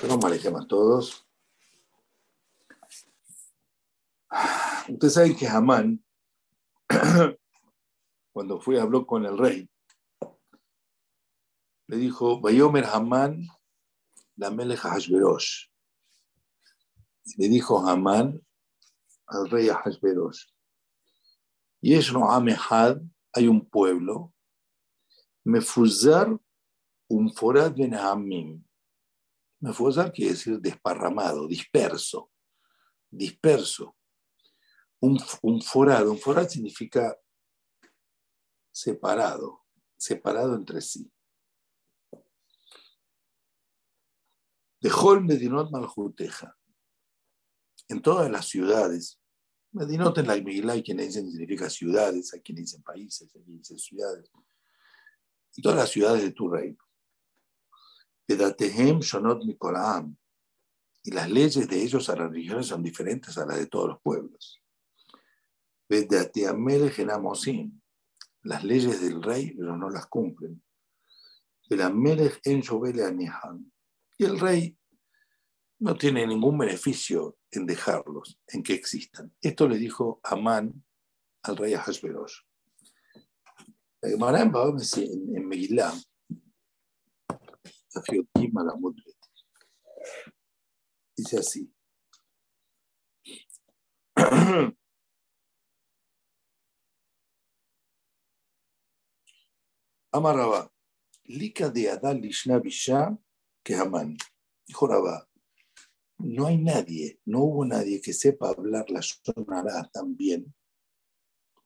Shalom Alejem todos. Ustedes saben que Hamán, cuando fue habló con el rey, le dijo, Bayomer Hamán, la meleja Hashverosh. Le dijo Hamán al rey Hashverosh, y es no Amehad, hay un pueblo, Mefuzar un forad ben Hamim Mefuzar quiere decir desparramado, disperso, disperso. Un, forado, un forado significa separado, separado entre sí. De Hol Medinot Maljuteja. En todas las ciudades, Medinot en la Miguel hay quienes dicen significa ciudades, hay quienes dicen países, hay quienes dicen ciudades. En todas las ciudades de tu reino. Shonot Mikolam. Y las leyes de ellos a las religiones son diferentes a las de todos los pueblos. Las leyes del rey, pero no las cumplen. en Y el rey no tiene ningún beneficio en dejarlos, en que existan. Esto le dijo Amán al rey Ahasverosh. En, en Megillah Dice así. Amaraba, lika de Adal Lishna que Haman. Dijo Rabá, no hay nadie, no hubo nadie que sepa hablar la sonará tan bien,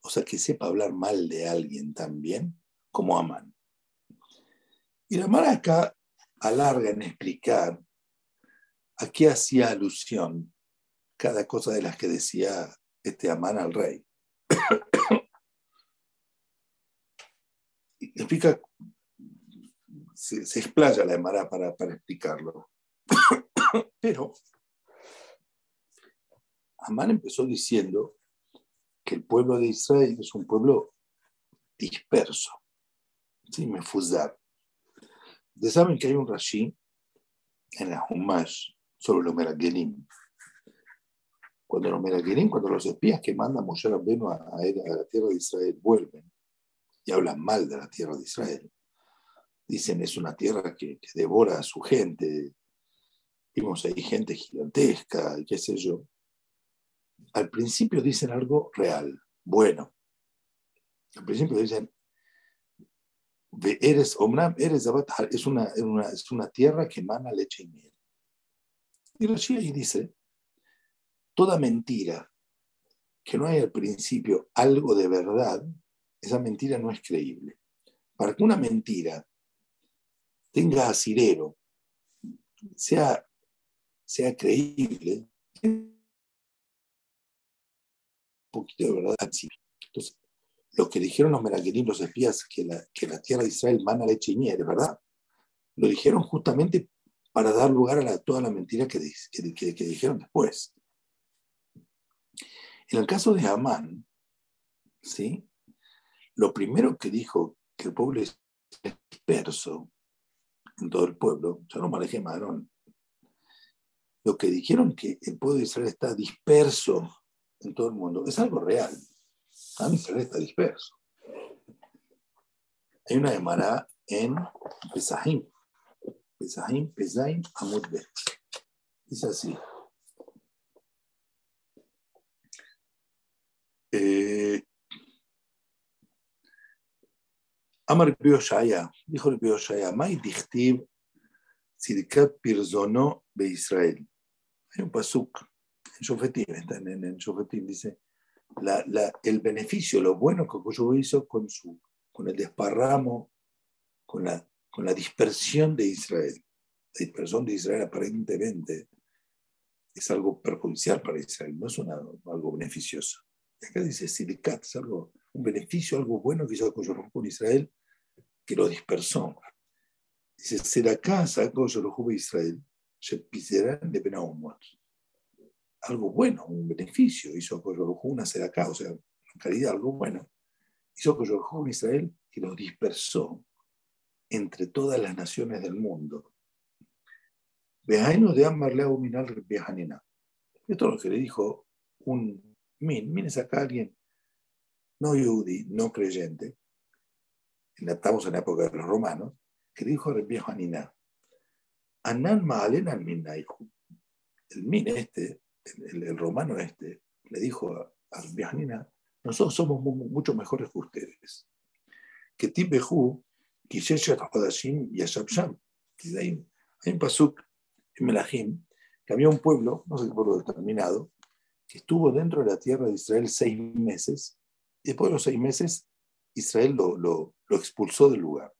o sea, que sepa hablar mal de alguien tan bien como Amán. Y la maraca alarga en explicar a qué hacía alusión cada cosa de las que decía este Amán al rey. explica, se, explaya la Emara para, para explicarlo. Pero Amán empezó diciendo que el pueblo de Israel es un pueblo disperso, ¿sí? mefuzar. Ustedes saben que hay un Rashi en la Humash sobre los Meragelim. Cuando los Meragelim, cuando los espías que mandan Moshe Rabbeinu a, a, la tierra de Israel vuelven y hablan mal de la tierra de Israel, dicen es una tierra que, devora a su gente, vimos ahí gente gigantesca y qué sé yo. Al principio dicen algo real, bueno. Al principio dicen, eres Omram, eres es una, es una tierra que emana leche y miel. Y Rashi ahí dice, toda mentira que no hay al principio algo de verdad, esa mentira no es creíble. Para que una mentira tenga asidero, sea, sea creíble, un poquito de verdad. Entonces, lo que dijeron los meraquerín, los espías, que la, que la tierra de Israel mana leche y miel, ¿verdad? Lo dijeron justamente para dar lugar a toda la mentira que, que, que, dijeron después. En el caso de Amán, ¿sí? lo primero que dijo que el pueblo es disperso en todo el pueblo, ya no manejé Marón, lo que dijeron que el pueblo de Israel está disperso en todo el mundo, es algo real. A Israel está disperso. Hay una Gemara en Pesahim. Pesahim, Pesaim, Amud Bet. Dice así. Eh, Amar Shaya, dijo el Shaya, Mai Dichtib Sidkat Pirzono Be Israel. Hay un pasuk en Shofetim, está en, en Shofetim, dice, la, la, el beneficio, lo bueno que Kosovo hizo con, su, con el desparramo, con la, con la dispersión de Israel. La dispersión de Israel aparentemente es algo perjudicial para Israel, no es una, algo beneficioso. Y acá dice Silicat, es algo, un beneficio, algo bueno que hizo Kosovo con Israel, que lo dispersó. Dice, será casa Kosovo Israel, se pisarán de Benaumot algo bueno, un beneficio, hizo Koyorhu una acá, o sea, en calidad algo bueno, hizo Koyorhu en Israel y lo dispersó entre todas las naciones del mundo. Bejaino de Amarle Minal Bejanina. Esto es lo que le dijo un Min. Min es acá alguien no yudi, no creyente. Estamos en la época de los romanos. Que dijo a Bejanina. Anan Maalen al Minaiku. El Min este, el, romano este, le dijo a, a Bejanina, nosotros somos mucho mejores que ustedes. Que Tibehu, Kisheshat Hodashim y Ashab Hay un pasuk en Melahim que había un pueblo, no sé qué pueblo determinado, que estuvo dentro de la tierra de Israel seis meses, y después de los seis meses, Israel lo, lo, lo expulsó del lugar.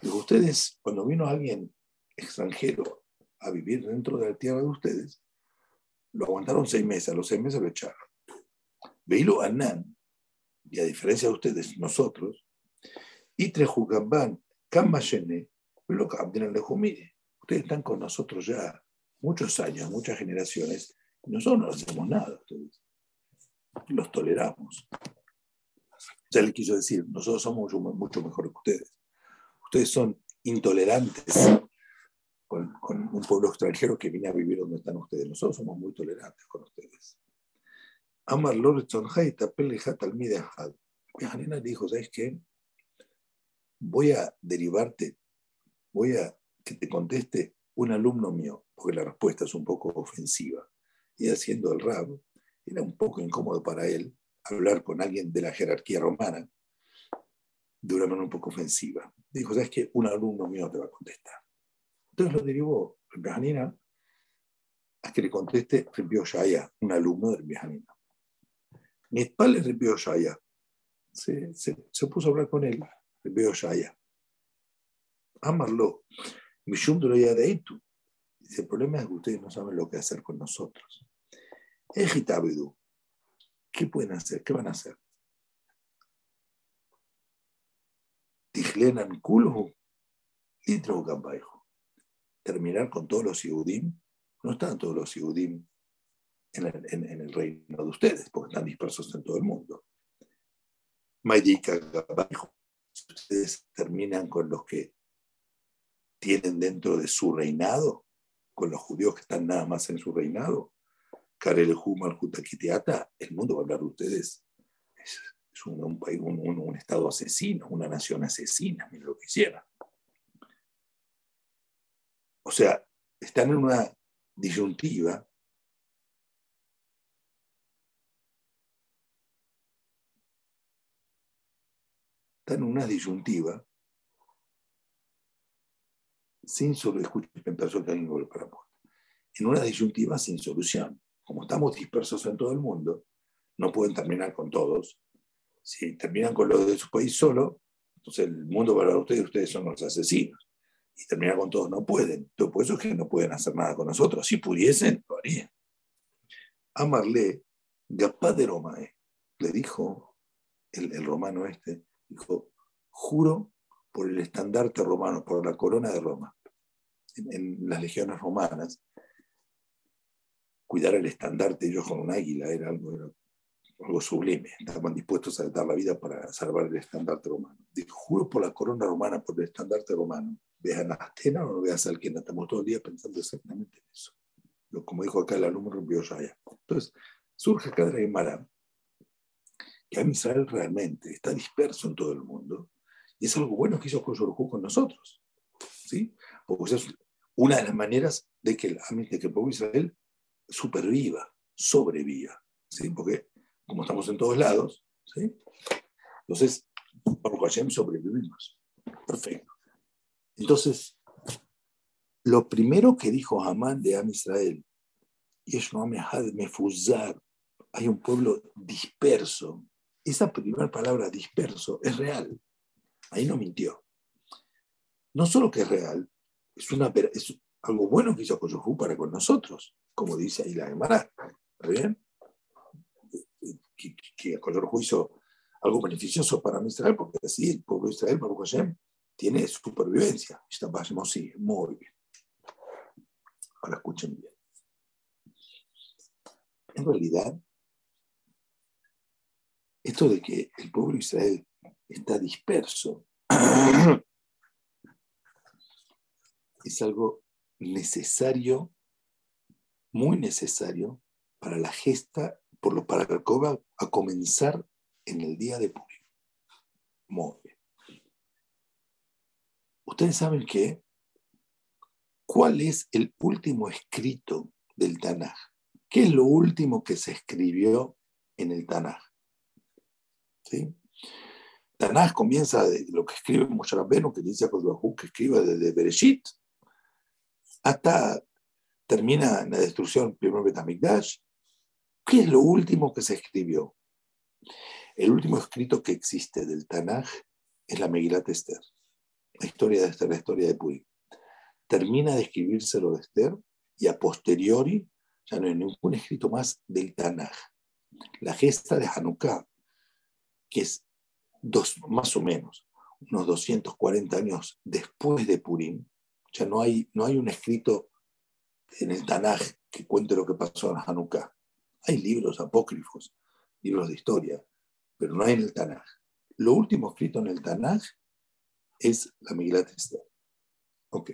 Pero ustedes, cuando vino alguien extranjero a vivir dentro de la tierra de ustedes, lo aguantaron seis meses, a los seis meses lo echaron. Veilo Anán, y a diferencia de ustedes, nosotros, y Trejucambán, Kamashene, lo Lejumire. Ustedes están con nosotros ya muchos años, muchas generaciones, y nosotros no hacemos nada. Ustedes. Los toleramos. Ya le quiso decir, nosotros somos mucho, mucho mejores que ustedes. Ustedes son intolerantes con, con, un pueblo extranjero que viene a vivir donde están ustedes. Nosotros somos muy tolerantes con ustedes. Amar Hanina dijo, ¿sabes qué? Voy a derivarte, voy a que te conteste un alumno mío, porque la respuesta es un poco ofensiva. Y haciendo el rab, era un poco incómodo para él hablar con alguien de la jerarquía romana de una manera un poco ofensiva. Dijo, ¿sabes qué? Un alumno mío te va a contestar. Entonces lo derivó Hanina a que le conteste Shaya, un alumno de Hanina. Nitpal es Rebbe Shaya. Se, se, puso a hablar con él, Rebbe Shaya. Amarlo. Mishum de tú. Dice, el problema es que ustedes no saben lo que hacer con nosotros. Ejitabedu. ¿Qué pueden hacer? ¿Qué van a hacer? Tijlenan kulhu. Litro Terminar con todos los Yehudim. No están todos los Yehudim en el, reino de ustedes, porque están dispersos en todo el mundo. si ustedes terminan con los que tienen dentro de su reinado, con los judíos que están nada más en su reinado, Karel Humal Jutakitiata, el mundo va a hablar de ustedes. Es, un, un, un, estado asesino, una nación asesina, miren lo que hicieron. O sea, están en una disyuntiva está en una disyuntiva sin solución. En una disyuntiva sin solución. Como estamos dispersos en todo el mundo, no pueden terminar con todos. Si terminan con los de su país solo, entonces el mundo para ustedes, ustedes son los asesinos. Y terminar con todos no pueden. Entonces, por eso es que no pueden hacer nada con nosotros. Si pudiesen, lo harían. Amarle, de Romae, le dijo el, el romano este, Dijo, juro por el estandarte romano, por la corona de Roma, en, las legiones romanas, cuidar el estandarte ellos con un águila era algo, algo sublime. Estaban dispuestos a dar la vida para salvar el estandarte romano. Dijo, juro por la corona romana, por el estandarte romano. Vean a Astena o no veas a alguien. Estamos todo el día pensando exactamente en eso. Como dijo acá el alumno Rubio Shaya. Entonces, surge la Gemara que Israel realmente está disperso en todo el mundo y es algo bueno que hizo Koyorhu con nosotros. ¿sí? Porque es una de las maneras de que el, de que el Israel superviva, sobreviva. ¿sí? Porque como estamos en todos lados, ¿sí? entonces, por Hashem sobrevivimos. Perfecto. Entonces, lo primero que dijo Hamán de Am Israel, hay un pueblo disperso esa primera palabra disperso es real. Ahí no mintió. No solo que es real, es, una, es algo bueno que hizo Koyohu para con nosotros, como dice ahí la Gemara. ¿Está bien? Que, que hizo algo beneficioso para Israel, porque así el pueblo de Israel, Baruch Hashem, tiene supervivencia. Sí, muy bien. Ahora escuchen bien. En realidad, esto de que el pueblo Israel está disperso es algo necesario, muy necesario para la gesta, por lo para el a comenzar en el día de Purim. Muy. Ustedes saben que, ¿cuál es el último escrito del Tanaj? ¿Qué es lo último que se escribió en el Tanaj? Tanaj comienza de lo que escribe Moshe Rabbeinu, que dice que escribe desde Bereshit, hasta termina en la destrucción del primer Betamigdash. ¿Qué es lo último que se escribió? El último escrito que existe del Tanaj es la Megilat Esther, la historia de Esther, la historia de Puy. Termina de escribirse lo de Esther y a posteriori ya no hay ningún escrito más del Tanaj. La gesta de Hanukkah, que es dos, más o menos unos 240 años después de Purim, ya no hay, no hay un escrito en el Tanaj que cuente lo que pasó en Hanukkah. Hay libros apócrifos, libros de historia, pero no hay en el Tanaj. Lo último escrito en el Tanaj es la Migilat Esther. Ok.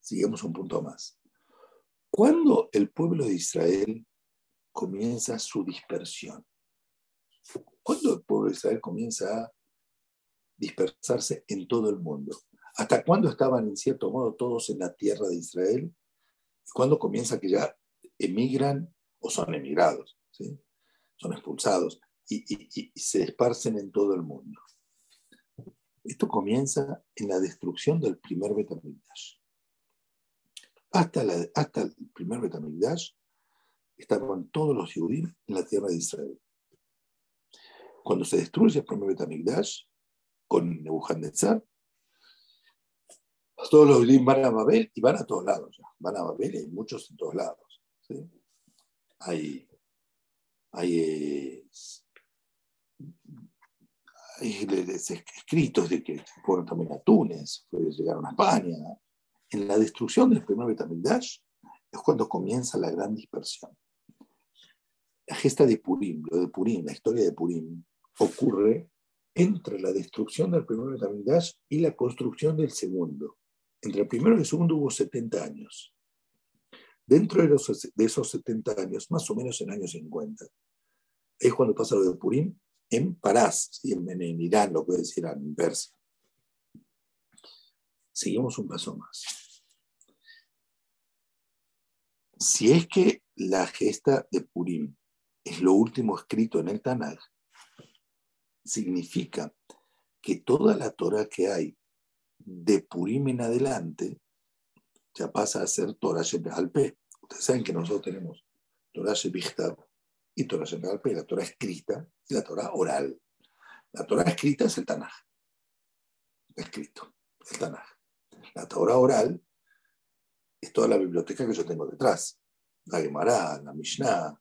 Sigamos un punto más. Cuando el pueblo de Israel comienza su dispersión, cuando el pueblo de Israel comienza a dispersarse en todo el mundo, ¿hasta cuándo estaban en cierto modo todos en la tierra de Israel? ¿Y cuándo comienza que ya emigran o son emigrados? ¿sí? Son expulsados y, y, se esparcen en todo el mundo. Esto comienza en la destrucción del primer Betamigdash. Hasta, hasta el primer Betamigdash estaban todos los judíos en la tierra de Israel. Cuando se destruye el primer Betamigdash con Nebuchadnezzar, todos los judíos van a Babel y van a todos lados. Van a Babel y hay muchos en todos lados. Hay, hay, eh, hay, escritos de que fueron también a Túnez, llegaron a España. En la destrucción del primer Betamigdash es cuando comienza la gran dispersión. La gesta de Purim, lo de Purim, la historia de Purim, ocurre entre la destrucción del primer Betamigdash y la construcción del segundo. Entre el primero y el segundo hubo 70 años. Dentro de, los, de esos 70 años, más o menos en años 50, es cuando pasa lo de Purim en Parás, en, Irán, lo que decir en Persia. Seguimos un paso más. Si es que la gesta de Purim es lo último escrito en el Tanaj, significa que toda la Torah que hay de Purim en adelante ya pasa a ser Torah Alpe. Ustedes saben que nosotros tenemos Torah Shebichtab y Torah Alpe, la Torah escrita y la Torah oral. La Torah escrita es el Tanaj. Escrito, el Tanaj. La Torah oral es toda la biblioteca que yo tengo detrás. La Gemara, la Mishnah,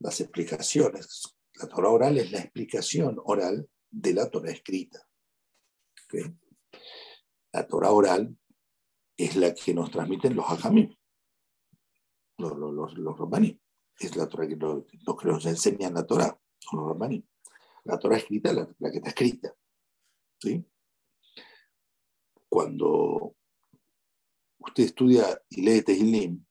las explicaciones. La Torah oral es la explicación oral de la Torah escrita. La Torah oral es la que nos transmiten los hajamim, los, los, los, Es la Torah que, los, que nos enseñan la Torah, son los romaní. La Torah escrita es la, la, que está escrita. ¿sí? Cuando usted estudia y lee Tehilim,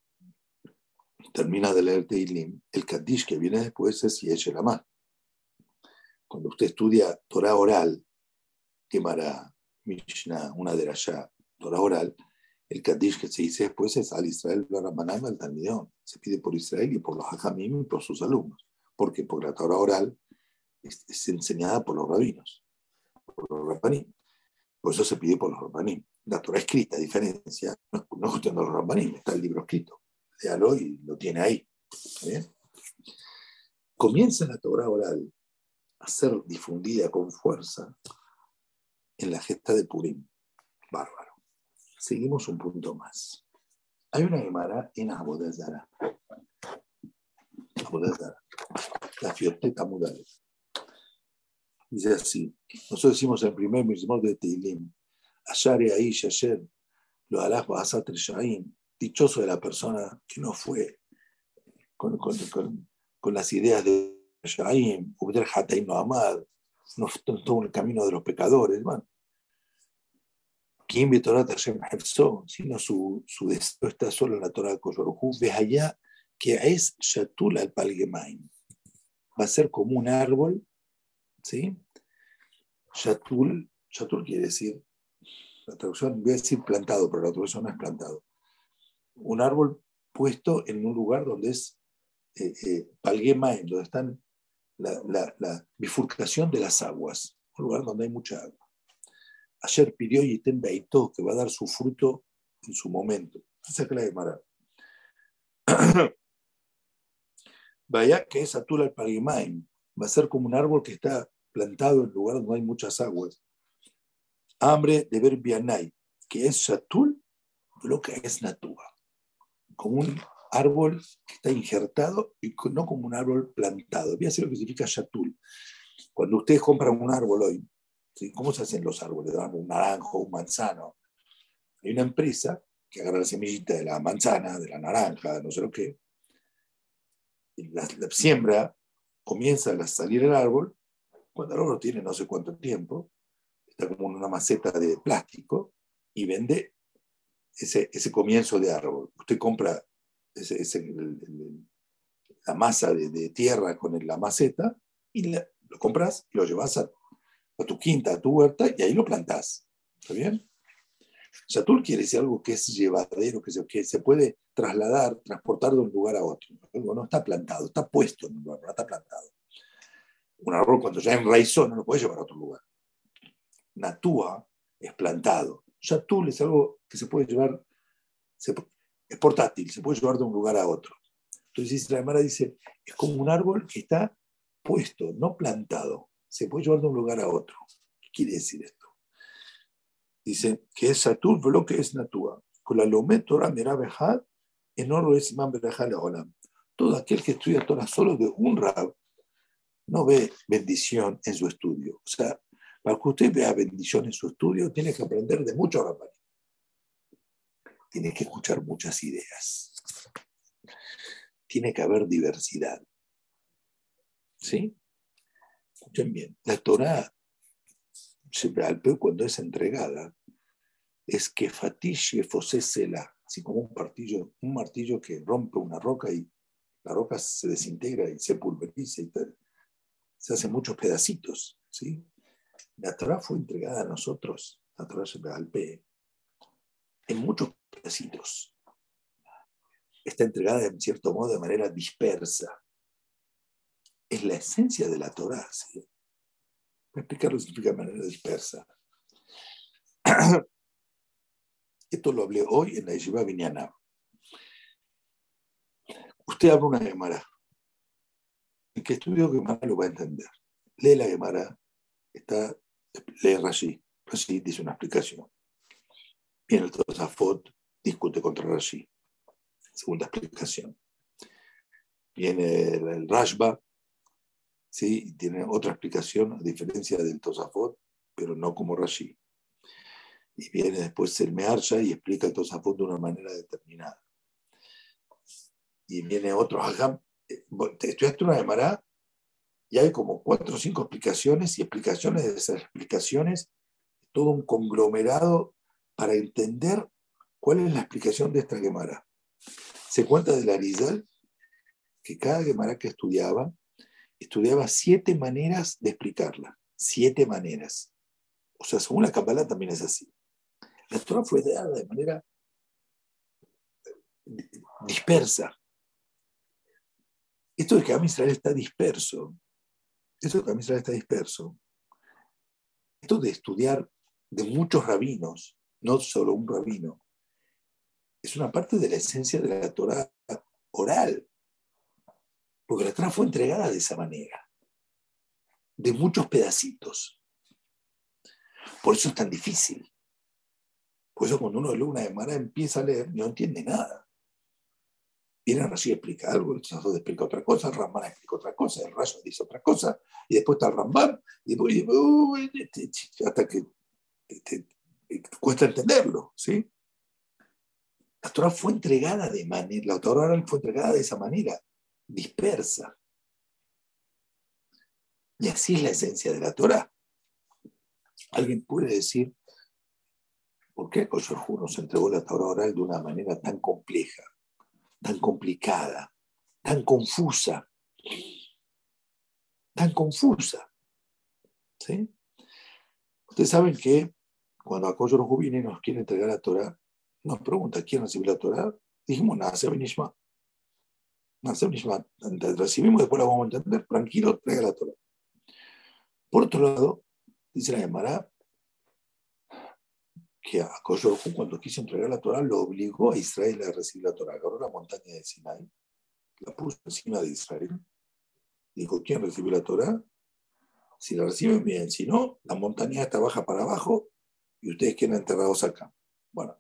termina de leer Tehilim, el Kaddish que viene después es Yesh más. Cuando usted estudia Torah oral, Gemara, Mishnah, una de allá, Torah oral, el Kaddish que se dice después es al Israel Rabanam al Talmidón. Se pide por Israel y por los Hajamim y por sus alumnos. Porque la Torah oral es, enseñada por los rabinos, por los rabanim. Por eso se pide por los rabanim. La Torah escrita, a diferencia, no, es cuestión de los rabanim, está el libro escrito. Léalo y lo tiene ahí. Comienza la Torah oral a ser difundida con fuerza en la gesta de Purim. Bárbaro. Seguimos un punto más. Hay una Gemara en Abodazara. Abodazara. La Fioteta Mudal. Dice así. Nosotros decimos el primer mismo de Teilim. Ashare Aish Asher. Lo alaj Basat Shaim. Dichoso de la persona que no fue con, con, con, con las ideas de Shaim, Ubder Hataim no Amad, no estuvo en el camino de los pecadores. Bueno, Kim Torah Hashem sino su, su deseo está solo en la Torah de Koyorujú, ve allá que es Shatul al Palgemain. Va a ser como un árbol, ¿sí? Shatul, Shatul quiere decir, la traducción, voy a decir plantado, pero la traducción no es plantado. Un árbol puesto en un lugar donde es eh, eh, donde están la, la, la bifurcación de las aguas, un lugar donde hay mucha agua. Ayer pidió y Beitó, que va a dar su fruto en su momento. Esa que la Gemara. Vaya que es Atul al Parimaim. Va a ser como un árbol que está plantado en lugar donde hay muchas aguas. Hambre de ver Bianay, que es Satul, lo que es Natua. Como un árbol que está injertado y no como un árbol plantado. Voy a decir lo que significa Shatul. Cuando ustedes compran un árbol hoy, ¿Cómo se hacen los árboles? Un naranjo, un manzano. Hay una empresa que agarra la semillita de la manzana, de la naranja, no sé lo qué, la, siembra, comienza a salir el árbol, cuando el árbol tiene no sé cuánto tiempo, está como en una maceta de plástico y vende ese, ese comienzo de árbol. Usted compra ese, la masa de, tierra con la maceta y lo compras y lo llevas a a tu quinta, a tu huerta, y ahí lo plantás. ¿Está bien? Shatul quiere decir algo que es llevadero, que se, que se puede trasladar, transportar de un lugar a otro. Algo no está plantado, está puesto en un lugar, no está plantado. Un árbol cuando ya enraizó no lo puede llevar a otro lugar. Natúa es plantado. Shatul es algo que se puede llevar, es portátil, se puede llevar de un lugar a otro. Entonces la Gemara dice, es como un árbol que está puesto, no plantado se puede llevar de un lugar a otro. ¿Qué quiere decir esto? Dice que es Satur, lo que es Natua. Con la Lomet Torah Merabejad, en oro es Imam Olam. Todo aquel que estudia Torah solo de un rab no ve bendición en su estudio. O sea, para que usted vea bendición en su estudio, tiene que aprender de muchos rabbanim. Tiene que escuchar muchas ideas. Tiene que haber diversidad. ¿Sí? Escuchen bien, la Torah, cuando es entregada, es que fatiche fosesela, así como un martillo, un martillo que rompe una roca y la roca se desintegra y se pulveriza y se hace muchos pedacitos. ¿sí? La Torah fue entregada a nosotros, la Torah Alpe, en muchos pedacitos. Está entregada en cierto modo de manera dispersa es la esencia de la Torah. ¿sí? Voy a explicar lo que significa de manera dispersa. Esto lo hablé hoy en la Yeshiva Vinyana. Usted abre una Gemara. El que estudió Gemara lo va a entender. Lee la Gemara, está, lee Rashi. Rashi dice una explicación. Viene el Tosafot, discute contra Rashi. Segunda explicación. Viene el Rashba, ¿sí? tiene otra explicación a diferencia del Tosafot, pero no como Rashi. Y viene después el Mearsha y explica el Tosafot de una manera determinada. Y viene otro Hagam. Eh, estudiaste una Gemara y hay como cuatro o cinco explicaciones y explicaciones de esas explicaciones, todo un conglomerado para entender cuál es la explicación de esta Gemara. Se cuenta de la Arizal que cada Gemara que estudiaba estudiaba siete maneras de explicarla. Siete maneras. O sea, según la Kabbalah también es así. La Torah fue dada de manera dispersa. Esto de que Am Israel está disperso, esto de que Am Israel está disperso, esto de estudiar de muchos rabinos, no solo un rabino, es una parte de la esencia de la Torah oral. Porque la Torah fue entregada de esa manera, de muchos pedacitos. Por eso es tan difícil. Por eso cuando uno lee una Gemara empieza a leer, no entiende nada. Viene Rashi explica algo, el Sazod explica otra cosa, el Ramban explica otra cosa, el Rashi dice otra cosa, y después está el Ramban, y después, hasta que cuesta entenderlo, ¿sí? La Torah fue entregada de manera, la Torah fue entregada de esa manera dispersa. Y así es la esencia de la Torah. Alguien puede decir, ¿Por qué Koyorhu nos entregó la Torah oral de una manera tan compleja, tan complicada, tan confusa? Tan confusa. ¿Sí? Ustedes saben que cuando Akoyorhu viene y nos quiere entregar la Torah, nos pregunta quién recibe la Torah. Dijimos, Nase Benishma. Nase Benishma. Recibimos, después la vamos a entender. Tranquilo, traiga la Torah. Por otro lado, dice la Gemara, que a Koyorhu cuando quiso entregar la Torah lo obligó a Israel a recibir la Torah. Agarró la montaña de Sinai, la puso encima de Israel. Dijo, ¿quién recibe la Torah? Si la reciben bien, si no, la montaña está baja para abajo y ustedes quedan enterrados acá. Bueno,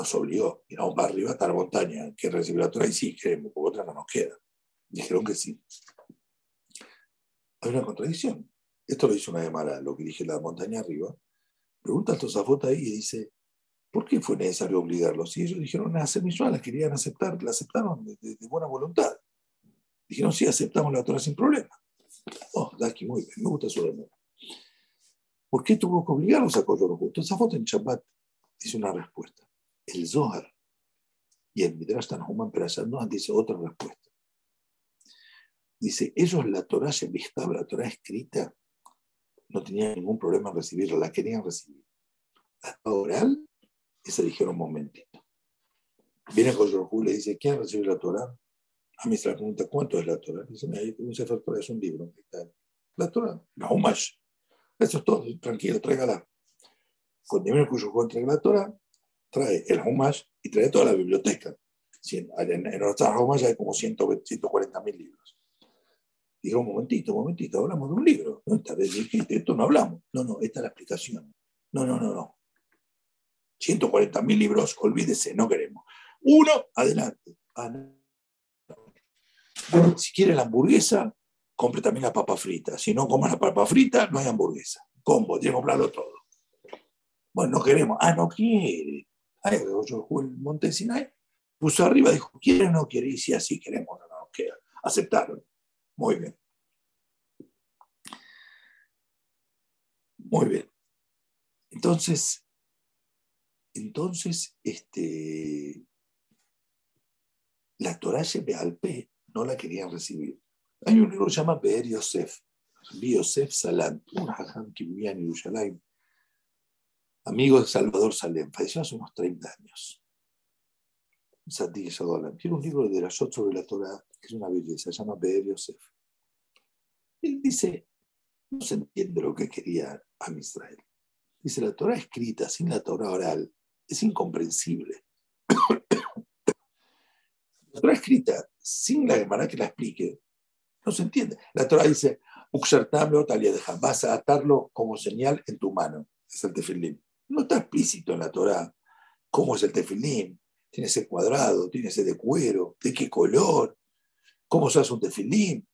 los obligó. Y no, para arriba está la montaña. ¿Quién recibe la Torah? Y sí, queremos, porque otra no nos queda. Dijeron que sí. Hay una contradicción. Esto lo hizo una demara, lo que dije la montaña arriba. Pregunta al Tosafot ahí y dice, ¿por qué fue necesario obligarlos? Si ellos dijeron, hacer la querían aceptar, la aceptaron de, buena voluntad. Dijeron, sí, aceptamos la Torah sin problema. Oh, Daki, muy bien, me gusta su demora. ¿Por qué tuvo que obligarlos a Koyorhu? Tosafot en Shabbat dice una respuesta. El Zohar y el Midrash Tanhuman no dice otra respuesta. Dice, ellos la Torah Shebishtab, la Torah escrita, no tenían ningún problema en recibirla, la querían recibir. La oral, esa dijeron un momentito. Viene Koyorhu y le dice, ¿quién recibe la Torah? A mí se le pregunta, ¿cuánto es la Torah? Dice, ahí un Sefer Torah, es un libro. La Torah, la Humash. Eso es todo, tranquilo, tráigala. Cuando viene Koyorhu entrega la Torah, trae el Humash y trae toda la biblioteca. En, en nuestra Humash hay como 140 mil libros. Digo, un momentito, un momentito, hablamos de un libro. ¿no? Esta vez dijiste, esto no hablamos. No, no, esta es la explicación. No, no, no, no. 140 mil libros, olvídese, no queremos. Uno, adelante. Ah, si quiere la hamburguesa, compre también la papa frita. Si no comas la papa frita, no hay hamburguesa. Combo, tiene que comprarlo todo. Bueno, no queremos. Ah, no quiere. Yo jugué el Monte Sinai, puso arriba, dijo, ¿quiere o no quiere? Y si así queremos, no, no, queda. Aceptaron. Muy bien. Muy bien. Entonces, entonces, este, la Torah Alpe no la querían recibir. Hay un libro que se llama Be'er Yosef, Yosef Salant, un hajam que vivía en Jerusalén, amigo de Salvador Salem, falleció hace unos 30 años. Tiene un libro de la sobre la Torah, que es una belleza, se llama Be'er Yosef. Él dice, no se entiende lo que quería a Israel. Dice, la Torah escrita sin la Torah oral es incomprensible. la Torah escrita sin la Gemara que la explique, no se entiende. La Torah dice, vas a atarlo como señal en tu mano. Es el tefilín. No está explícito en la Torah cómo es el tefilín. Tiene ese cuadrado, tiene ese de cuero, de qué color, cómo se hace un tefilín,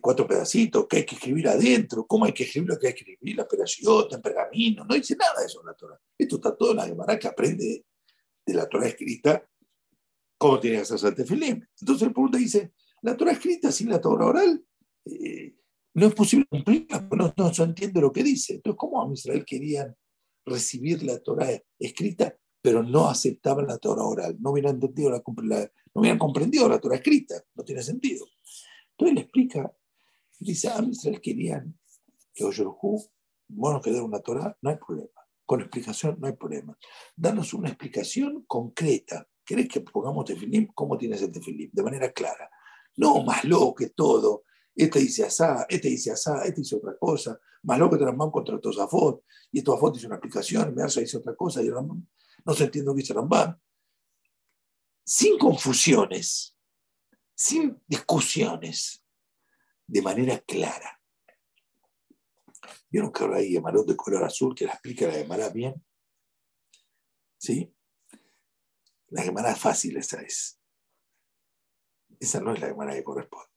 cuatro pedacitos, qué hay que escribir adentro, cómo hay que escribir lo que hay que escribir, la operación, en pergamino, no dice nada de eso en la Torah. Esto está todo en la Gemara que aprende de la Torah escrita cómo tiene que hacerse el tefilín. Entonces el punto dice, la Torah escrita sin la Torah oral eh, no es posible cumplirla, no, no se entiende lo que dice. Entonces, ¿cómo a Israel querían recibir la Torah escrita, pero no aceptaban la Torah oral? No hubieran, entendido la, no hubieran comprendido la Torah escrita, no tiene sentido. Entonces le explica, dice, a Israel querían que Oyorhu, bueno, que una Torah, no hay problema. Con explicación no hay problema. Danos una explicación concreta. ¿Querés que pongamos tefilim? ¿Cómo tienes el tefilim? De manera clara. No más loco que todo. Este dice asá, este dice asá, este dice otra cosa. Más loco que Rambam contra Tosafot. Y Tosafot dice una explicación, Mersa dice otra cosa. Y Rambam no se entiende lo que dice Rambam. Sin confusiones sin discusiones, de manera clara. ¿Vieron que ahora hay Gemarot de color azul que la explica la Gemara bien? ¿Sí? La Gemara fácil esa es. Esa no es la Gemara que corresponde.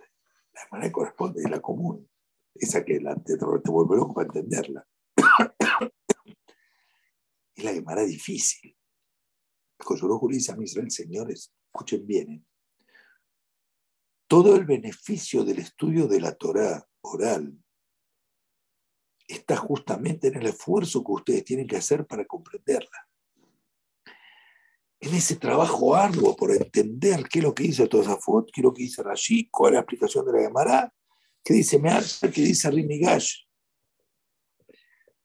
La Gemara que corresponde es la común. Esa que la, te, te vuelve loco para entenderla. es la Gemara difícil. Coyorojo le dice a Israel, señores, escuchen bien, ¿eh? todo el beneficio del estudio de la Torah oral está justamente en el esfuerzo que ustedes tienen que hacer para comprenderla. En ese trabajo arduo por entender qué es lo que dice Tosafot, qué es lo que dice Rashi, cuál es la explicación de la Gemara, qué dice Mear, qué dice Rimigash.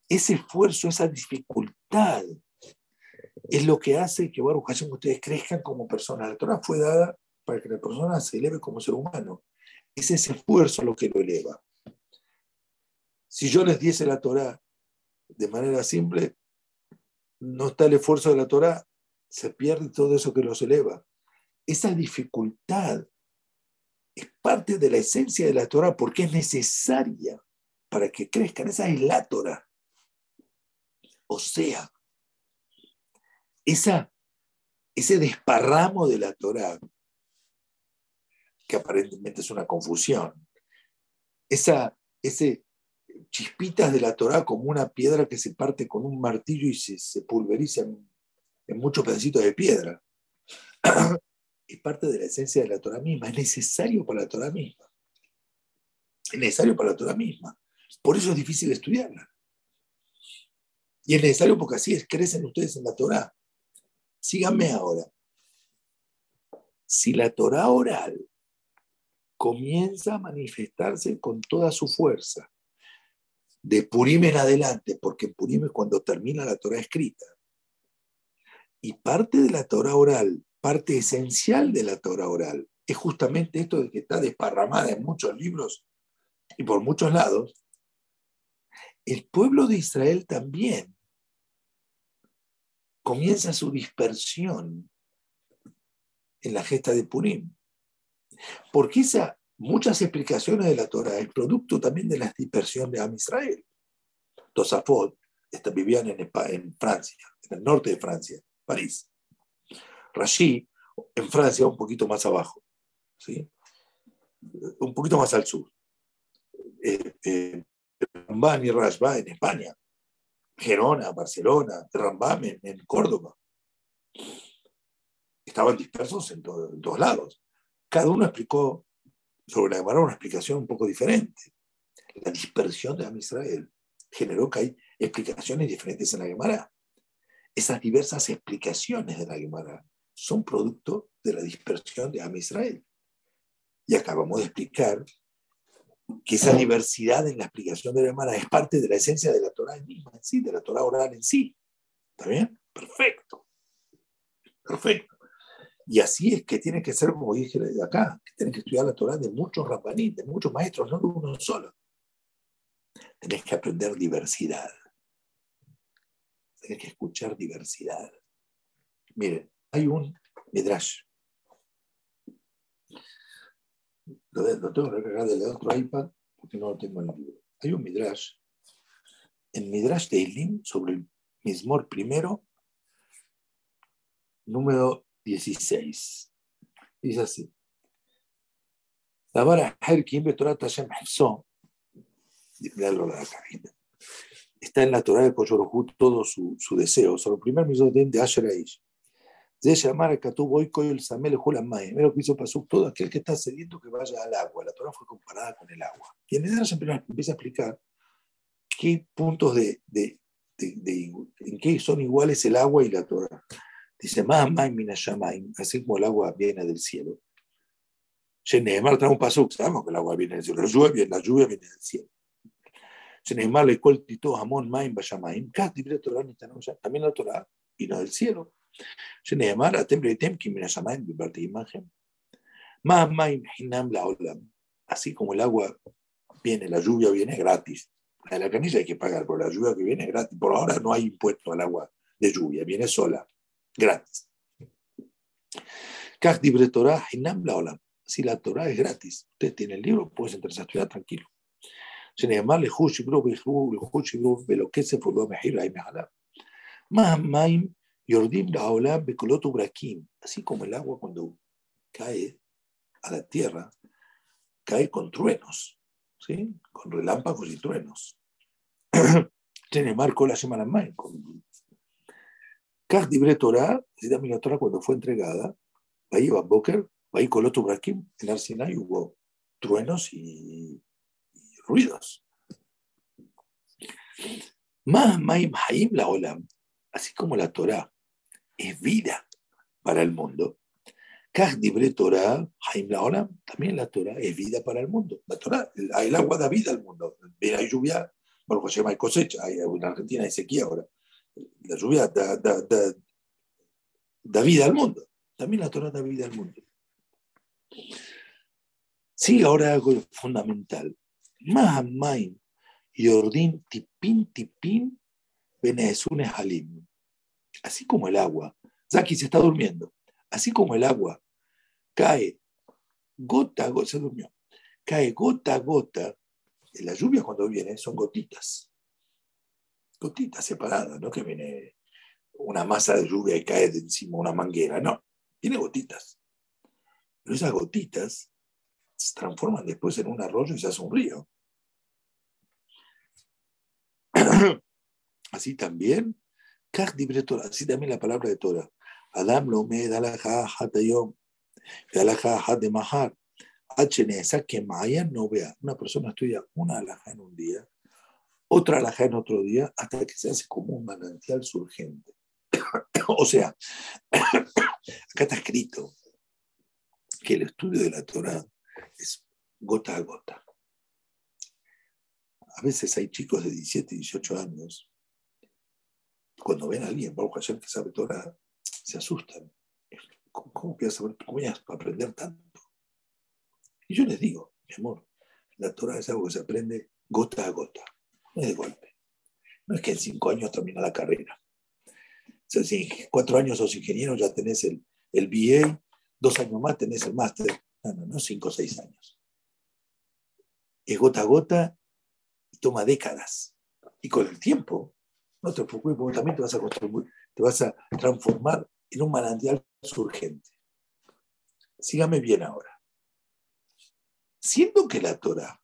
Ese esfuerzo, esa dificultad, es lo que hace que Baruch Hashem ustedes crezcan como personas. La Torah fue dada para que la persona se eleve como ser humano. Es ese esfuerzo lo que lo eleva. Si yo les diese la Torah de manera simple, no está el esfuerzo de la Torah, se pierde todo eso que los eleva. Esa dificultad es parte de la esencia de la Torah porque es necesaria para que crezcan. Esa es la Torah. O sea, esa, ese desparramo de la Torah, que aparentemente es una confusión, esa, ese chispitas de la Torah como una piedra que se parte con un martillo y se, pulveriza en, en muchos pedacitos de piedra. es parte de la esencia de la Torah misma, es necesario para la Torah misma. Es necesario para la Torah misma. Por eso es difícil estudiarla. Y es necesario porque así crecen ustedes en la Torah. Síganme ahora. Si la Torah oral comienza a manifestarse con toda su fuerza, de Purim en adelante, porque en Purim es cuando termina la Torah escrita, y parte de la Torah oral, parte esencial de la Torah oral, es justamente esto de que está desparramada en muchos libros y por muchos lados, el pueblo de Israel también comienza su dispersión en la gesta de Purim. Porque esa, muchas explicaciones de la Torah es producto también de la dispersión de Am Israel. Tosafot vivían en, en Francia, en el norte de Francia. París. Rashi, en Francia, un poquito más abajo, ¿sí? un poquito más al sur. Eh, y Rashba en España. Gerona, Barcelona, Rambam en, Córdoba. Estaban dispersos en, en, todos lados. Cada uno explicó sobre la Gemara una explicación un poco diferente. La dispersión de Am Israel generó que hay explicaciones diferentes en la Gemara esas diversas explicaciones de la Gemara son producto de la dispersión de Am Israel. Y acabamos de explicar que esa diversidad en la explicación de la Gemara es parte de la esencia de la Torah misma en sí, de la Torah oral en sí. ¿Está bien? Perfecto. Perfecto. Y así es que tiene que ser, como dije acá, que tienen que estudiar la Torah de muchos rabbaní, de muchos maestros, no de uno solo. Tenés que aprender diversidad. Tienes que escuchar diversidad. Miren, hay un Midrash. Lo, tengo que cargar del otro iPad porque no lo tengo en el libro. Hay un Midrash. En Midrash de Ilim sobre el Mismor primero, número 16. Dice así. La vara Herkim Betorat Hashem Hifso. Léalo la cabina está en la Torah de Koshorohu todo su, su deseo. Sobre el primer misodén de Asher Aish. De llamar a Katub el Samel Julamay. Mira lo que hizo Pasuk, todo aquel que está cediendo que vaya al agua. La Torah fue comparada con el agua. Y en Midrash empieza a explicar qué puntos de, de, de, en qué son iguales el agua y la Torah. Dice, así como el agua viene del cielo. Sheneemar trae un pasuk, sabemos que el agua viene del cielo, la lluvia, la lluvia viene del cielo. שנאמר לכל תיתו המון מים בשמיים, כך דברי תורה ניתנו שם, también la Torah vino del cielo. שנאמר, אתם ראיתם כי מן השמיים דיברתי עמכם. מה המים חינם לעולם? Así como el agua viene, la lluvia viene gratis. La de la canilla hay que pagar, pero la lluvia que viene es gratis. Por ahora no hay impuesto al agua de lluvia, viene sola, gratis. כך דברי תורה חינם לעולם. Si la Torah es gratis, usted tiene el libro, puede sentarse a estudiar tranquilo. שנאמר לחוש שיגרו ויכרו ולחוש שיגרו ולא כסף ולא מחיר להם מעליו. מה המים יורדים לעולם בקולות וברקים, así como el agua cuando cae a la tierra, cae con truenos, ¿sí? con relámpagos y truenos. שנאמר כל השם על המים. כך דברי תורה, así también la Torah cuando fue entregada, ahí va Boker, ahí Coloto Brakim, en Arsinai hubo truenos y ruidos. Haim la Olam, así como la Torah es vida, para el mundo. Torah, también la Torah es vida para el mundo. La Torah, el agua da vida al mundo. Hay lluvia, bueno, pues hay cosecha, hay, en Argentina hay sequía ahora. La lluvia da, da, da, da vida al mundo. También la Torah da vida al mundo. Sí, ahora algo fundamental. Mahamaim, Yordim, Tipin, Tipin, Benezunes Halim. Así como el agua. Zaki se está durmiendo. Así como el agua cae gota a gota, se durmió, cae gota a gota, en la lluvia cuando viene son gotitas, gotitas separadas, no que viene una masa de lluvia y cae de encima una manguera, no, tiene gotitas. Pero esas gotitas se transforman después en un arroyo y se hace un río. Así también, así también la palabra de Torah. Adam lo me da la da la de mahar. que Maya no vea. Una persona estudia una alhaja en un día, otra alhaja en otro día, hasta que se hace como un manantial surgente. o sea, acá está escrito que el estudio de la Torah es gota a gota. A veces hay chicos de 17, 18 años, cuando ven a alguien, Baruch Hashem, que sabe Torah, se asustan. ¿Cómo, cómo voy a saber, cómo voy a aprender tanto? Y yo les digo, mi amor, la Torah es algo que se aprende gota a gota, no es de golpe. No es que en cinco años termina la carrera. O sea, si cuatro años sos ingeniero, ya tenés el, el BA, dos años más tenés el máster. No, no, no, cinco o seis años. Es gota a gota y toma décadas. Y con el tiempo, no te preocupes, porque también te vas a construir, te vas a transformar en un manantial surgente. Sígame bien ahora. Siendo que la Torah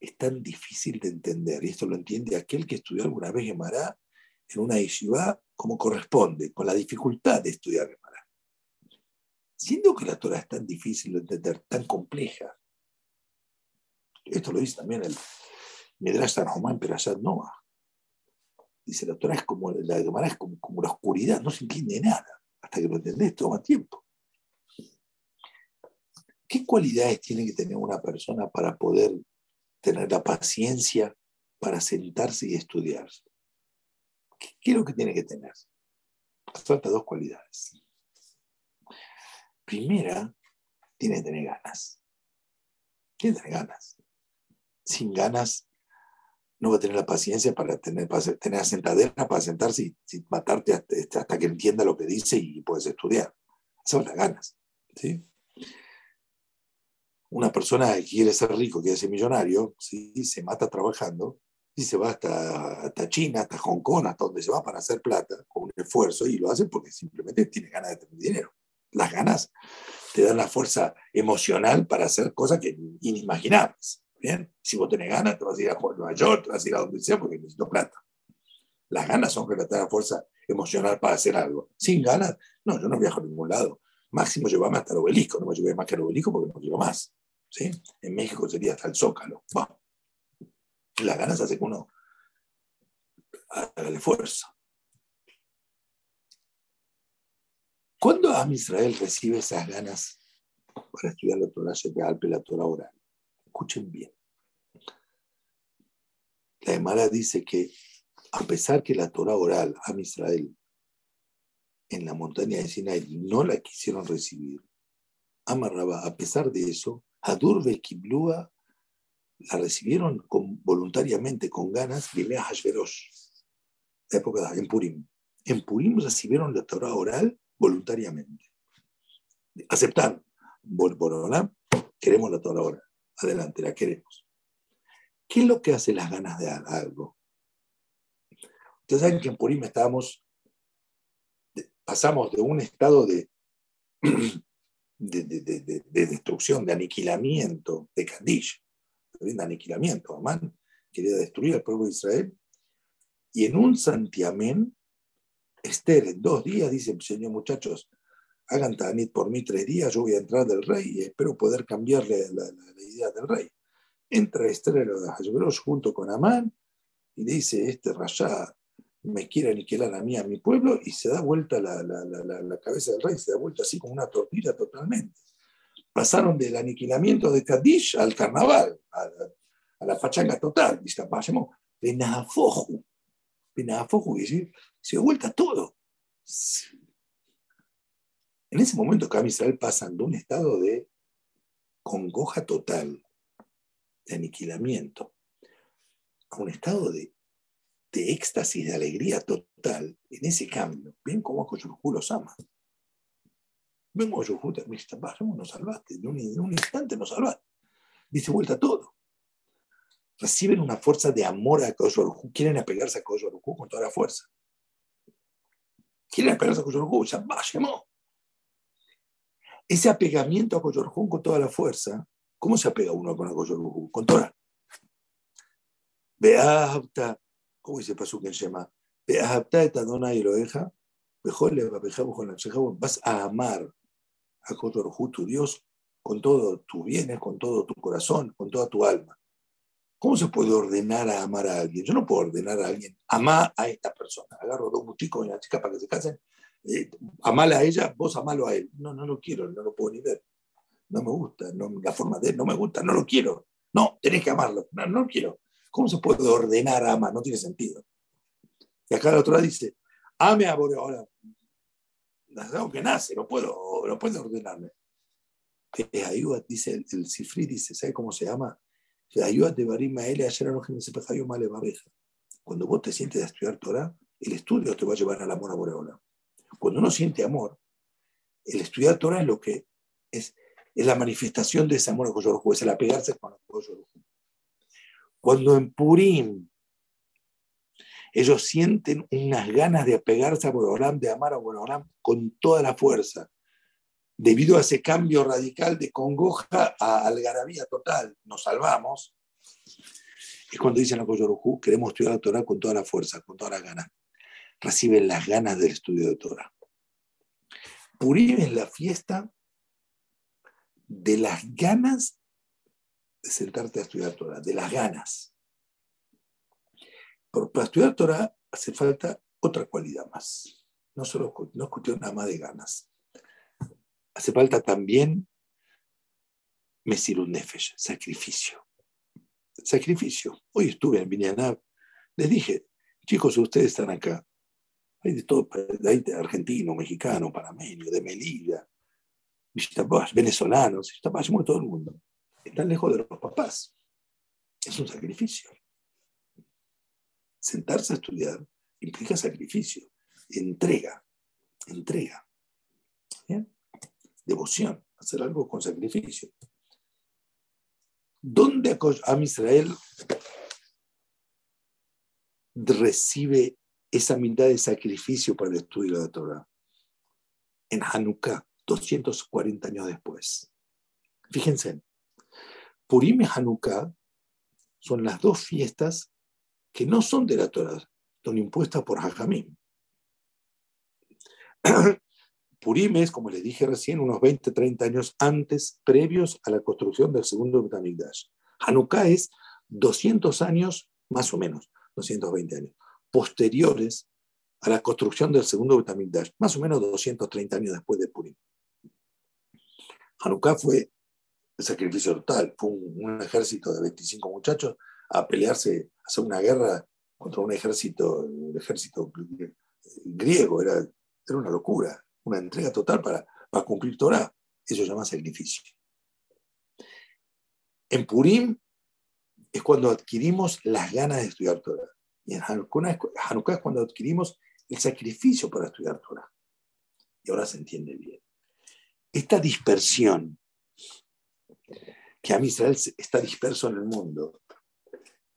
es tan difícil de entender, y esto lo entiende aquel que estudió alguna vez Gemara en una yeshiva como corresponde, con la dificultad de estudiar. Siendo que la Torah es tan difícil de entender, tan compleja, esto lo dice también el Midrash Tanhumán Perashat Noah. Dice, la Torah es como, la Gemara es como, como la oscuridad, no se entiende nada. Hasta que lo entendés toma tiempo. ¿Qué cualidades tiene que tener una persona para poder tener la paciencia para sentarse y estudiar? ¿Qué, es lo que tiene que tener? Falta dos cualidades. Primera, tiene que tener ganas. Tiene que tener ganas. Sin ganas, no va a tener la paciencia para tener, para tener sentadera para sentarse y, matarte hasta, que entienda lo que dice y puedes estudiar. Son las ganas. ¿sí? Una persona que quiere ser rico, quiere ser millonario, ¿sí? se mata trabajando y se va hasta, hasta China, hasta Hong Kong, hasta donde se va para hacer plata, con un esfuerzo, y lo hace porque simplemente tiene ganas de tener dinero. Las ganas te dan la fuerza emocional para hacer cosas que inimaginables. ¿bien? Si vos tenés ganas, te vas a ir a Nueva York, te vas a ir a donde sea porque necesito plata. Las ganas son que te dan la fuerza emocional para hacer algo. Sin ganas, no, yo no viajo a ningún lado. Máximo llevame hasta el obelisco, no me llevé más que el obelisco porque no quiero más. ¿sí? En México sería hasta el Zócalo. Las ganas hace que uno haga el esfuerzo. ¿Cuándo Am Israel recibe esas ganas para estudiar la Torah Alpe, la Torah oral? Escuchen bien. La Emara dice que a pesar que la Torah oral, Am Israel, en la montaña de Sinai no la quisieron recibir, Amarraba, a pesar de eso, Hadur Kiblua la recibieron con, voluntariamente, con ganas, Hashverosh, época de en Purim. En Purim recibieron la Torah oral voluntariamente. Aceptaron. queremos la Torah oral. Adelante, la queremos. ¿Qué es lo que hace las ganas de algo? Ustedes saben que en Purim estábamos, pasamos de un estado de de, destrucción, de aniquilamiento de Kadish, de aniquilamiento. Amán quería destruir al pueblo de Israel. Y en un santiamén, Esther en dos días dice, señor muchachos, hagan tanit por mí tres días, yo voy a entrar del rey y espero poder cambiarle la, idea del rey. Entra Esther a de junto con Amán y dice, este rayá me quiere aniquilar a mí, a mi pueblo, y se da vuelta la, la, cabeza del rey, se da vuelta así como una tortilla totalmente. Pasaron del aniquilamiento de Kadish al carnaval, a, la pachanga total. Y se Benafoju. Benafoju, y decir, se da vuelta todo. En ese momento, Cam Israel pasan de un estado de congoja total, de aniquilamiento, a un estado de de éxtasis, de alegría total en ese cambio. Ven cómo Coyurjú los ama. Ven cómo Coyurjú te dice, nos salvaste, en un, un, instante nos salvaste. Dice vuelta todo. Reciben una fuerza de amor a Coyurjú, quieren apegarse a Coyurjú con toda la fuerza. Quieren apegarse a ya vayamos. Ese apegamiento a Coyurjú con toda la fuerza, ¿cómo se apega uno con Coyurjú? Con Torah. Beapta ¿Cómo dice Pasuk en Shema? Vas a amar a Kotorhu, tu Dios, con todo tu bienes, con todo tu corazón, con toda tu alma. ¿Cómo se puede ordenar a amar a alguien? Yo no puedo ordenar a alguien, amar a esta persona. Agarro dos chicos y una chica para que se casen, eh, amala a ella, vos amalo a él. No, no lo quiero, no lo puedo ni ver. No me gusta, la forma de él no me gusta, no lo quiero. No, tenés que amarlo, no, no lo quiero. ¿Cómo se puede ordenar a amar? No tiene sentido. Y acá la otra dice, ame a ahora. Es algo que nace, no puedo, no puedo ordenarme. Ayuda, dice el, el Sifri, dice, ¿sabe cómo se llama? Cuando vos te sientes a estudiar Torah, el estudio te va a llevar al amor a Boreola. Cuando uno siente amor, el estudiar Torah es lo que es, es la manifestación de ese amor a Koyorhu, es el apegarse con Koyorhu. Cuando en Purim ellos sienten unas ganas de apegarse a Borolam, de amar a Borolam con toda la fuerza, debido a ese cambio radical de congoja a algarabía total, nos salvamos. Es cuando dicen a Koyorujú, queremos estudiar la Torah con toda la fuerza, con todas las ganas. Reciben las ganas del estudio de Torah. Purim es la fiesta de las ganas de sentarte a estudiar Torah, de las ganas. Pero para estudiar Torah hace falta otra cualidad más. No solo no es nada más de ganas. Hace falta también Mesirun Nefesh, sacrificio. Sacrificio. Hoy estuve en Binyanab. Les dije, chicos, ustedes están acá. Hay de todo, hay de argentino, mexicano, panameño, de Melilla, venezolanos, todo el mundo están lejos de los papás. Es un sacrificio. Sentarse a estudiar implica sacrificio, entrega, entrega. Devoción, hacer algo con sacrificio. ¿Dónde Am Israel recibe esa mitad de sacrificio para el estudio de la Torah? En Hanukkah, 240 años después. Fíjense, Purim y Hanukkah son las dos fiestas que no son de la Torah, son impuestas por Hajamim. Purim es, como les dije recién, unos 20, 30 años antes, previos a la construcción del segundo Betamigdash. Hanukkah es 200 años, más o menos, 220 años, posteriores a la construcción del segundo Betamigdash, más o menos 230 años después de Purim. Hanukkah fue sacrificio total. Fue un, ejército de 25 muchachos a pelearse, a hacer una guerra contra un ejército, un ejército griego. Era, era una locura, una entrega total para, para cumplir Torah. Eso se llama sacrificio. En Purim es cuando adquirimos las ganas de estudiar Torah. Y en Hanukkah es cuando adquirimos el sacrificio para estudiar Torah. Y ahora se entiende bien. Esta dispersión que a Israel está disperso en el mundo,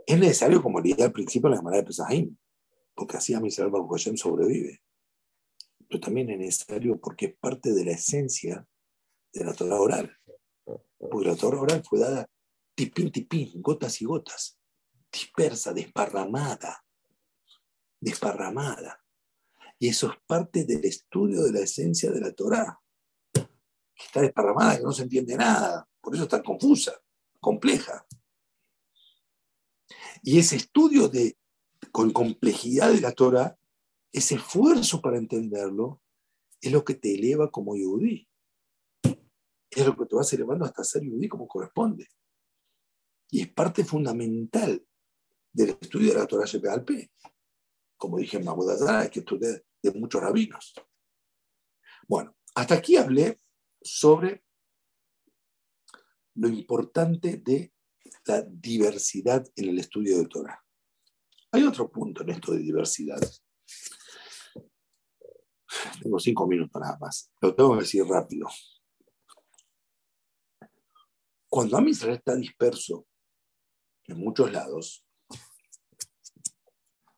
es necesario, como le dije al principio, la Gemara de Pesahim, porque así a Israel Baruch Hashem sobrevive. Pero también es necesario porque es parte de la esencia de la Torah oral. Porque la Torah oral fue dada tipín, tipín, gotas y gotas, dispersa, desparramada, desparramada. Y eso es parte del estudio de la esencia de la Torah. Que está desparramada, que no se entiende nada. Por eso es tan confusa, compleja. Y ese estudio de con complejidad de la Torah, ese esfuerzo para entenderlo es lo que te eleva como yudí. Es lo que te vas elevando hasta ser yudí como corresponde. Y es parte fundamental del estudio de la Torah P. Como dije en Mabudazara, que estudié de muchos rabinos. Bueno, hasta aquí hablé sobre lo importante de la diversidad en el estudio de Torah. Hay otro punto en esto de diversidad. Tengo cinco minutos nada más. Lo tengo que decir rápido. Cuando Amisrael está disperso en muchos lados,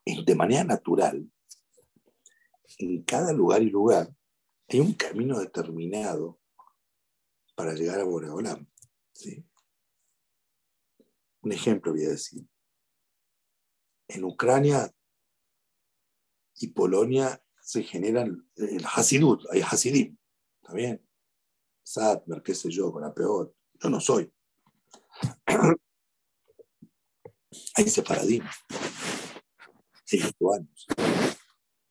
de manera natural, en cada lugar y lugar hay un camino determinado para llegar a Boreolam. Un ejemplo voy a decir. En Ucrania y Polonia se generan el Hasidut, hay Hasidim, ¿está bien? Satmer, qué sé yo, con la peor. Yo no soy. hay separadim, hay lituanos,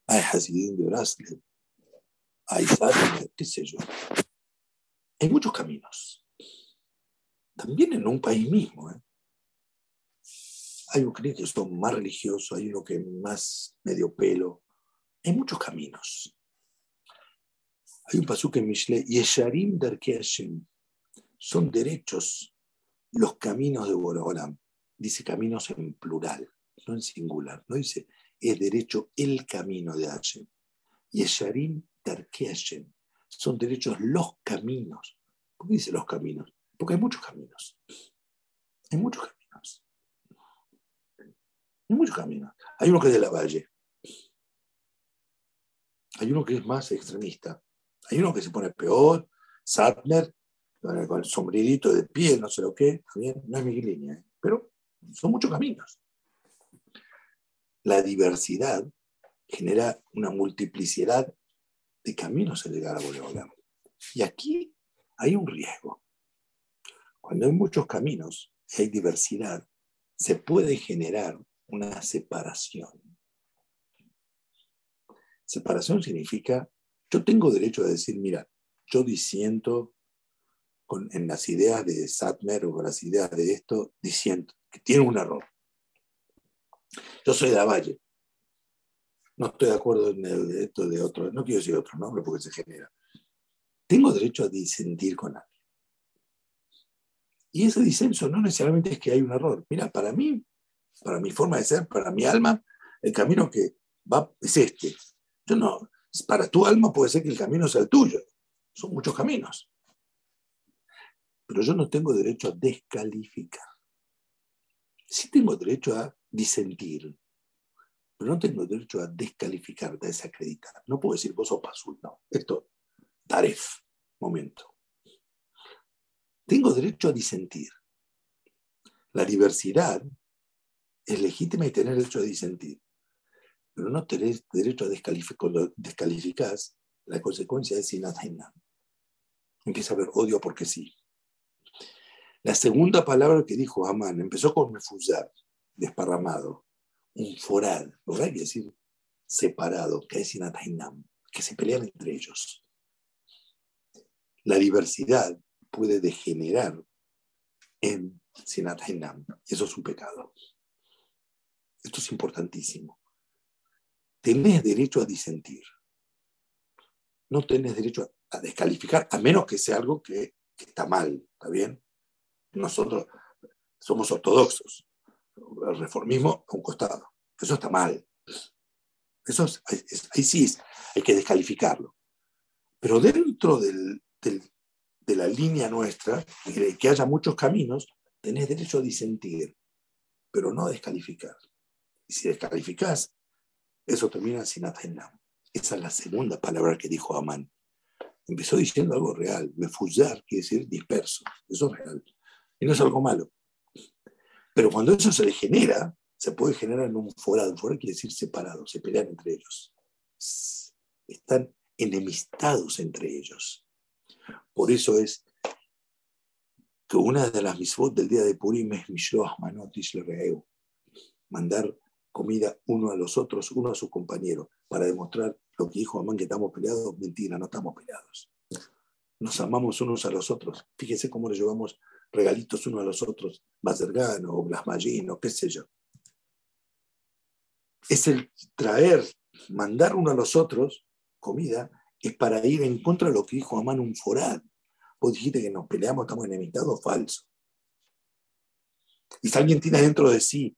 hay Hasidim de Braslev, hay Satmer, qué sé yo. Hay muchos caminos. También en un país mismo. ¿eh? Hay unos que son más religiosos, hay uno que más medio pelo. Hay muchos caminos. Hay un pasuk en Mishle, Yesharim Darke Son derechos los caminos de Borolam. Dice caminos en plural, no en singular. No dice es derecho el camino de Hashem. Yesharim Darke Son derechos los caminos. ¿Por qué dice los caminos? Porque hay muchos caminos. Hay muchos caminos. Hay muchos caminos. Hay uno que es de la valle. Hay uno que es más extremista. Hay uno que se pone peor, Satmer, con el sombrerito de pie, no sé lo que, también no es mi línea, ¿eh? pero son muchos caminos. La diversidad genera una multiplicidad de caminos en llegar a Boreolam. Y aquí hay un riesgo. Cuando hay muchos caminos y hay diversidad, se puede generar una separación. Separación significa, yo tengo derecho a decir, mira, yo disiento con, en las ideas de Satmer o con las ideas de esto, diciendo que tiene un error. Yo soy de Valle. No estoy de acuerdo en esto de otro, no quiero decir otro nombre porque se genera. Tengo derecho a disentir con alguien. Y ese disenso no necesariamente es que hay un error. Mira, para mí, para mi forma de ser, para mi alma, el camino que va es este. Yo no, para tu alma puede ser que el camino sea el tuyo. Son muchos caminos. Pero yo no tengo derecho a descalificar. Sí tengo derecho a disentir, pero no tengo derecho a descalificar, a desacreditar. No puedo decir vos sos pasul, no. Esto, taref, momento. Tengo derecho a disentir. La diversidad es legítima y tener derecho a disentir. Pero no tenés derecho a descalificar. La consecuencia es sinataina. Empieza a haber odio porque sí. La segunda palabra que dijo Amán empezó con mefuzar, desparramado, un forad, ¿verdad? Quiere decir separado, que es sinatainam, que se pelean entre ellos. La diversidad puede degenerar en Sinat Y eso es un pecado. Esto es importantísimo. Tenés derecho a disentir. No tenés derecho a, descalificar, a menos que sea algo que, está mal, ¿está bien? Nosotros somos ortodoxos. El reformismo a un costado. Eso está mal. Eso ahí sí hay que descalificarlo. Pero dentro de la línea nuestra, que haya muchos caminos, tenés derecho a disentir, pero no a descalificar. Y si descalificás, eso termina sin atenam. Esa es la segunda palabra que dijo Amán. Empezó diciendo algo real. Mefuzar quiere decir disperso. Eso es real. Y no es algo malo. Pero cuando eso se degenera, se puede generar en un forado. Un forado quiere decir separado, se pelean entre ellos. Están enemistados entre ellos. Por eso es que una de las misbot del día de Purim es Mishloach Manot Mandar comida uno a los otros, uno a su compañero, para demostrar lo que dijo Amán, que estamos peleados. Mentira, no estamos peleados. Nos amamos unos a los otros. Fíjense cómo le llevamos regalitos unos a los otros, Bazergano o Blasmallino, qué sé yo. Es el traer, mandar uno a los otros comida, es para ir en contra de lo que dijo Amán un forad. Vos dijiste que nos peleamos, estamos enemistados, falso. Y si alguien tiene dentro de sí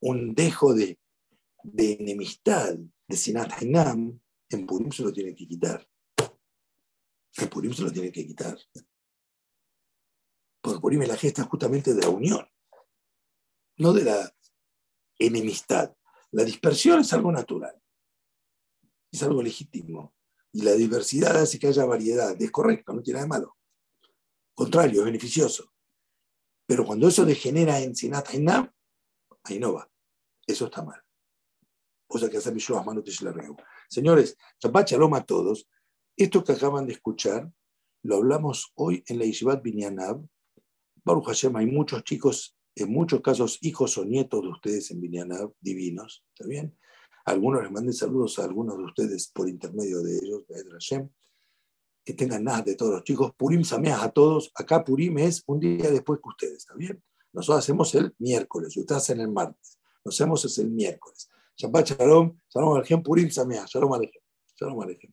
un dejo de, enemistad, de Sinat Hainam, en Purim se lo tiene que quitar. En Purim se lo tiene que quitar. Porque Purim es la gesta justamente de la unión, no de la enemistad. La dispersión es algo natural, es algo legítimo. Y la diversidad hace que haya variedad. Es correcto, no tiene nada de malo. Contrario, es beneficioso. Pero cuando eso degenera en Sinat Hainam, ahí no va. Eso está mal. O sea que hacer de la Señores, Shabbat Shalom a todos. Esto que acaban de escuchar lo hablamos hoy en la Yeshivat Binyanab. Baruch Hashem, hay muchos chicos, en muchos casos hijos o nietos de ustedes en Binyanab, divinos, ¿está bien? Algunos les manden saludos a algunos de ustedes por intermedio de ellos, de Hashem. Que tengan nada de todos los chicos. Purim Sameas a todos. Acá Purim es un día después que ustedes, ¿está bien? Nosotros hacemos el miércoles ustedes hacen el martes. Nos vemos es el miércoles. Shabbat Shalom, Shalom Alejem, Purim Sameach, Shalom Alejem, Shalom Alejem.